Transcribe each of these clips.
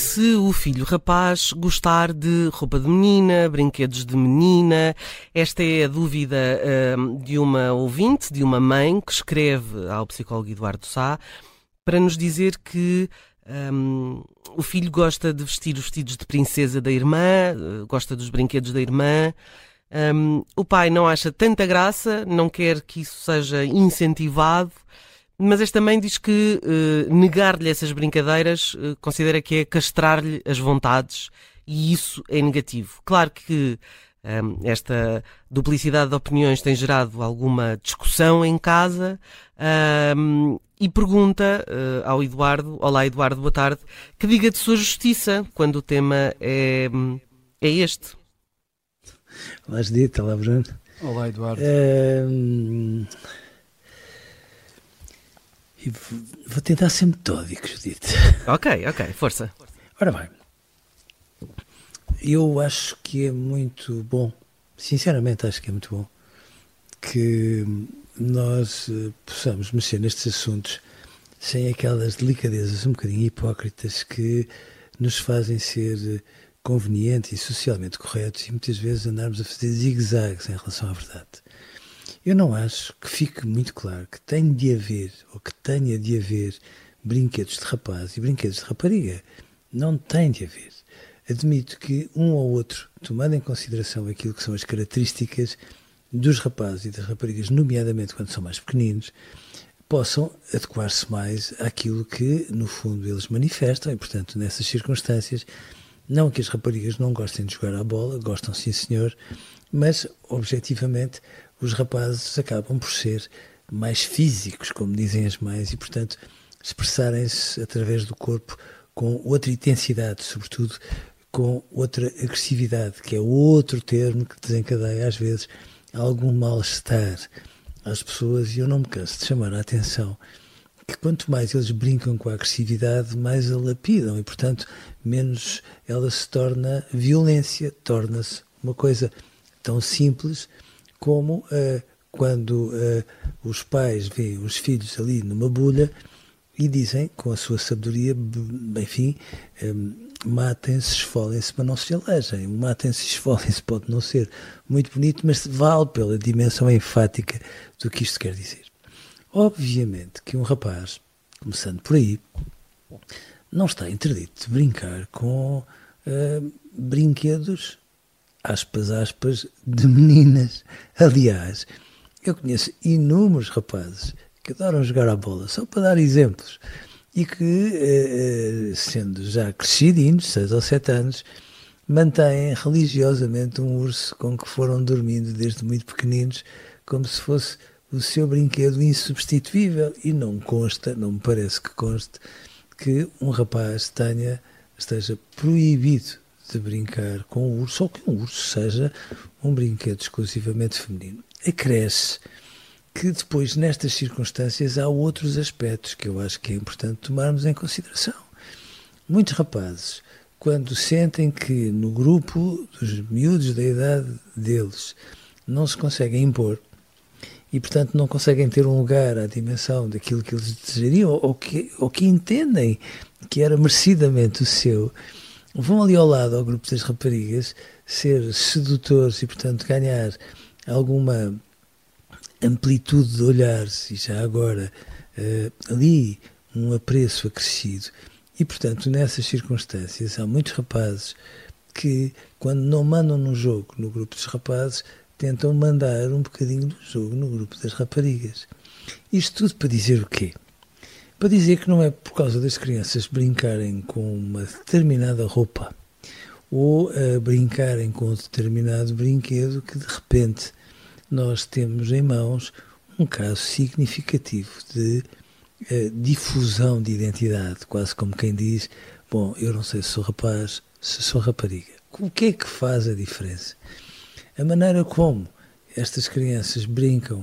se o filho rapaz gostar de roupa de menina, brinquedos de menina? Esta é a dúvida hum, de uma ouvinte, de uma mãe, que escreve ao psicólogo Eduardo Sá para nos dizer que hum, o filho gosta de vestir os vestidos de princesa da irmã, eh, gosta dos brinquedos da irmã. Hum, o pai não acha tanta graça, não quer que isso seja incentivado. Mas esta mãe diz que uh, negar-lhe essas brincadeiras uh, considera que é castrar-lhe as vontades e isso é negativo. Claro que um, ehm, esta duplicidade de opiniões tem gerado alguma discussão em casa um, ehm, e pergunta uh, ao Eduardo: Olá, Eduardo, boa tarde, que diga de sua justiça quando o tema é, é este. Olá, Judita, olá, Bruno. Olá, Eduardo. Uh, e vou tentar ser metódico, Judite. Ok, ok, força. Ora bem, eu acho que é muito bom, sinceramente acho que é muito bom, que nós eh, possamos mexer nestes assuntos sem aquelas delicadezas um bocadinho hipócritas que nos fazem ser convenientes e socialmente corretos e muitas vezes andarmos a fazer zigue-zagues em relação à verdade. Eu não acho que fique muito claro que tem de haver, ou que tenha de haver, brinquedos de rapaz e brinquedos de rapariga. Não tem de haver. Admito que um ou outro, tomando em consideração aquilo que são as características dos rapazes e das raparigas, nomeadamente quando são mais pequeninos, possam adequar-se mais àquilo que, no fundo, eles manifestam e, portanto, nessas circunstâncias, não que as raparigas não gostem de jogar à bola, gostam sim, senhor, mas, objetivamente, os rapazes acabam por ser mais físicos, como dizem as mães, e, portanto, expressarem-se através do corpo com outra intensidade, sobretudo com outra agressividade, que é outro termo que desencadeia, às vezes, algum mal-estar às pessoas. E eu não me canso de chamar a atenção que quanto mais eles brincam com a agressividade, mais a lapidam e, portanto, menos ela se torna violência, torna-se uma coisa tão simples como uh, quando uh, os pais veem os filhos ali numa bolha e dizem, com a sua sabedoria, enfim, um, eh, matem-se, esfolem-se, mas não se alejem. Matem-se, esfolem-se pode não ser muito bonito, mas vale pela dimensão enfática do que isto quer dizer. Obviamente que um rapaz, começando por aí, não está interdito de brincar com uh, brinquedos aspas, aspas, de meninas. Aliás, eu conheço inúmeros rapazes que adoram jogar a bola, só para dar exemplos, e que, eh, sendo já crescidinhos, seis ou sete anos, mantêm religiosamente um urso com que foram dormindo desde muito pequeninos, como se fosse o seu brinquedo insubstituível. E não consta, não me parece que conste, que um rapaz tenha, esteja proibido de brincar com o urso, ou que um urso seja um brinquedo exclusivamente feminino. Acresce que depois, nestas circunstâncias, há outros aspectos que eu acho que é importante tomarmos em consideração. Muitos rapazes, quando sentem que no grupo dos miúdos da idade deles não se conseguem impor e, portanto, não conseguem ter um lugar à dimensão daquilo que eles desejariam ou que, ou que entendem que era merecidamente o seu, vão ali ao lado ao grupo das raparigas ser sedutores e, portanto, ganhar alguma amplitude de olhares e já agora uh, ali um apreço acrescido. E, portanto, nessas circunstâncias, há muitos rapazes que, quando não mandam no jogo no grupo dos rapazes, tentam mandar um bocadinho do jogo no grupo das raparigas. Isto tudo para dizer o quê? para dizer que não é por causa das crianças brincarem com uma determinada roupa ou uh, brincarem com um determinado brinquedo que de repente nós temos em mãos um caso significativo de uh, difusão de identidade, quase como quem diz: Bom, eu não sei se sou rapaz, se sou rapariga. O que é que faz a diferença? A maneira como estas crianças brincam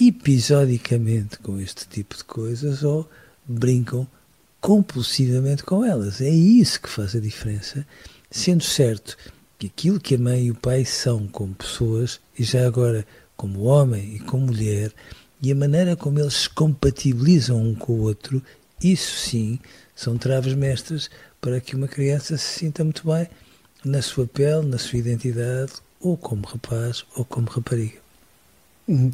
episodicamente com este tipo de coisas ou brincam compulsivamente com elas. É isso que faz a diferença, sendo certo que aquilo que a mãe e o pai são como pessoas, e já agora como homem e como mulher, e a maneira como eles se compatibilizam um com o outro, isso sim são traves mestras para que uma criança se sinta muito bem na sua pele, na sua identidade, ou como rapaz ou como rapariga. Hum.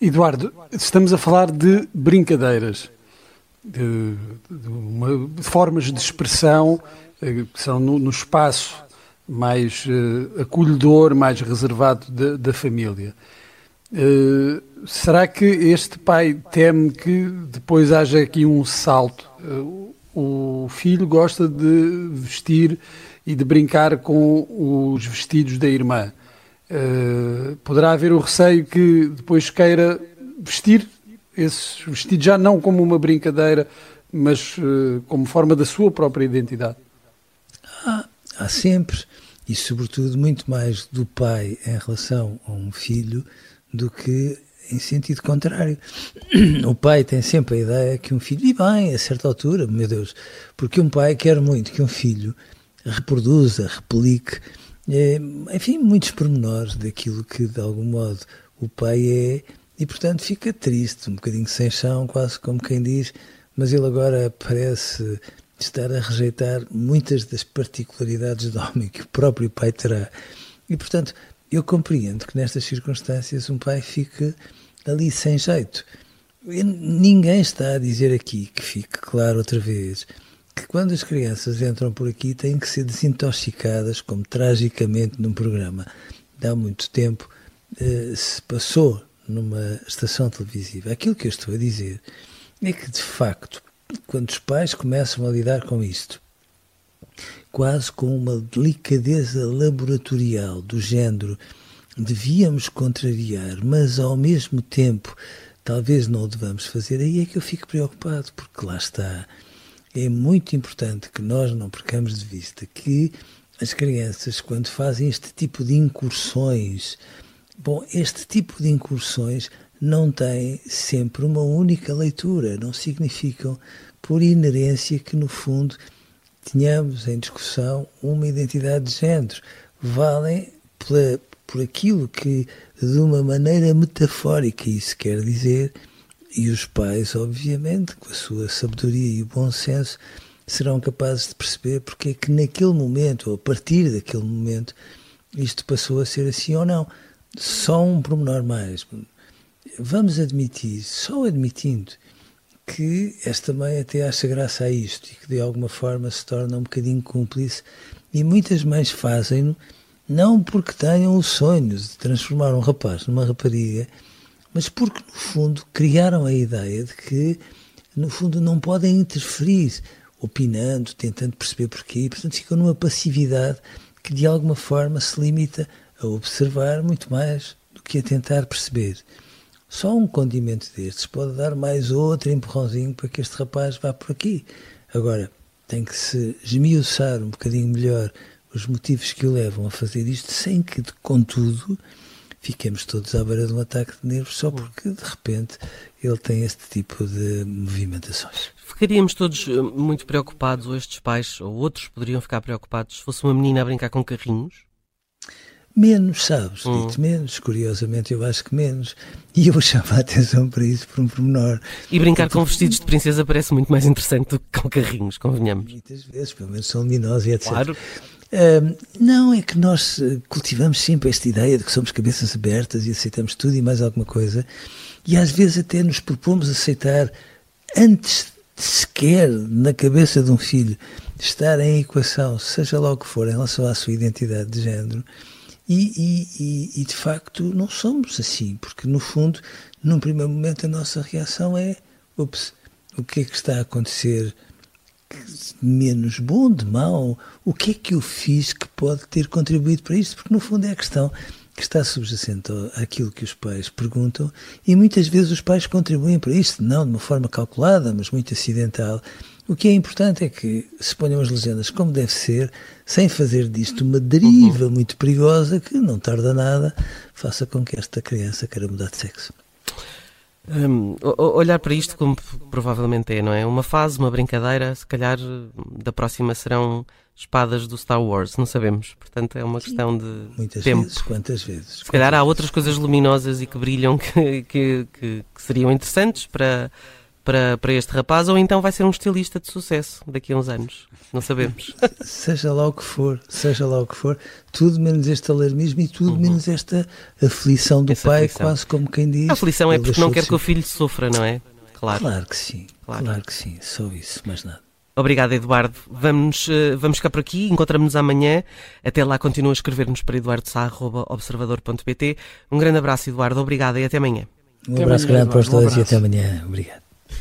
Eduardo, estamos a falar de brincadeiras, de, de, uma, de formas de expressão eh, que são no, no espaço mais uh, acolhedor, mais reservado da, da família. Uh, será que este pai teme que depois haja aqui um salto? Uh, o filho gosta de vestir e de brincar com os vestidos da irmã. Uh, poderá haver o receio que depois queira vestir esses vestidos já não como uma brincadeira, mas uh, como forma da sua própria identidade. Há, há sempre, e sobretudo muito mais do pai em relação a um filho do que em sentido contrário. O pai tem sempre a ideia que um filho vive bem a certa altura, meu Deus, porque um pai quer muito que um filho reproduza, replique, é, enfim, muitos pormenores daquilo que de algum modo o pai é e portanto fica triste, um bocadinho sem chão, quase como quem diz, mas ele agora parece estar a rejeitar muitas das particularidades do homem que o próprio pai terá. E portanto, eu compreendo que nestas circunstâncias um pai fique ali sem jeito. Ninguém está a dizer aqui, que fique claro outra vez, que quando as crianças entram por aqui têm que ser desintoxicadas, como tragicamente num programa de há muito tempo eh, se passou numa estação televisiva. Aquilo que eu estou a dizer é que, de facto, quando os pais começam a lidar com isto, quase com uma delicadeza laboratorial do género devíamos contrariar, mas ao mesmo tempo talvez não o devamos fazer, aí é que eu fico preocupado, porque lá está. É muito importante que nós não percamos de vista que as crianças, quando fazem este tipo de incursões, bom, este tipo de incursões não têm sempre uma única leitura, não significam, por inerência, que no fundo tenhamos em discussão uma identidade de género. Valem por aquilo que, de uma maneira metafórica, isso quer dizer, e os pais, obviamente, com a sua sabedoria e o bom senso, serão capazes de perceber porque é que naquele momento, ou a partir daquele momento, isto passou a ser assim ou não. Só um pormenor mais. Vamos admitir, só admitindo, que esta mãe até acha graça a isto e que de alguma forma se torna um bocadinho cúmplice, e muitas mães fazem-no não porque tenham o sonho de transformar um rapaz numa rapariga, mas porque, no fundo, criaram a ideia de que, no fundo, não podem interferir, opinando, tentando perceber porquê, e, portanto, ficam numa passividade que, de alguma forma, se limita a observar muito mais do que a tentar perceber. Só um condimento destes pode dar mais outro empurrãozinho para que este rapaz vá por aqui. Agora, tem que se esmiuçar um bocadinho melhor os motivos que o levam a fazer isto, sem que, contudo, fiquemos todos à beira de um ataque de nervos só porque, de repente, ele tem este tipo de movimentações. Ficaríamos todos eh, muito preocupados, ou estes pais, ou outros poderiam ficar preocupados, se fosse uma menina a brincar com carrinhos? Menos, sabes, hum. dito menos, curiosamente eu acho que menos. E eu chamar a atenção para isso por um pormenor. E brincar com vestidos de princesa parece muito mais interessante do que com carrinhos, convenhamos. Muitas vezes, pelo menos são luminosos e etc. Claro não, é que nós eh, cultivamos sempre esta ideia de que somos cabeças abertas e aceitamos tudo e mais alguma coisa, e às vezes até nos propomos aceitar antes de sequer na cabeça de um filho estar em equação, seja lá o que for, em relação à sua identidade de género. E, e, e, de facto não somos assim, porque no fundo, num primeiro momento, a nossa reação é: ups, o que é que está a acontecer menos bom, de mau, o que é que eu fiz que pode ter contribuído para isto? Porque no fundo é a questão que está subjacente àquilo que os pais perguntam e muitas vezes os pais contribuem para isto, não de uma forma calculada, mas muito acidental. O que é importante é que se ponham as legendas como deve ser, sem fazer disto uma deriva uhum. muito perigosa que não tarda nada, faça com que esta criança queira mudar de sexo. Um, olhar para isto como provavelmente é, não é? Uma fase, uma brincadeira, se calhar da próxima serão espadas do Star Wars, não sabemos. Portanto, é uma questão de Muitas tempo. vezes, quantas vezes? Se calhar há outras coisas luminosas e que brilham que, que, que, que seriam interessantes para, para, para este rapaz, ou então vai ser um estilista de sucesso daqui a uns anos. Não sabemos. seja lá o que for, seja lá o que for, tudo menos este alarmismo e tudo uhum. menos esta aflição do Essa pai, aflição. quase como quem diz. A aflição é porque não quer que o filho sofra, não é? Claro. Claro que sim, claro, claro que sim, só isso, mais nada. Obrigado, Eduardo. Vamos, uh, vamos ficar por aqui. Encontramos-nos amanhã. Até lá, continua a escrever-nos para eduardosá.observador.pt. Um grande abraço, Eduardo. Obrigado e até amanhã. Um até abraço amanhã, grande para os dois um e até amanhã. Obrigado.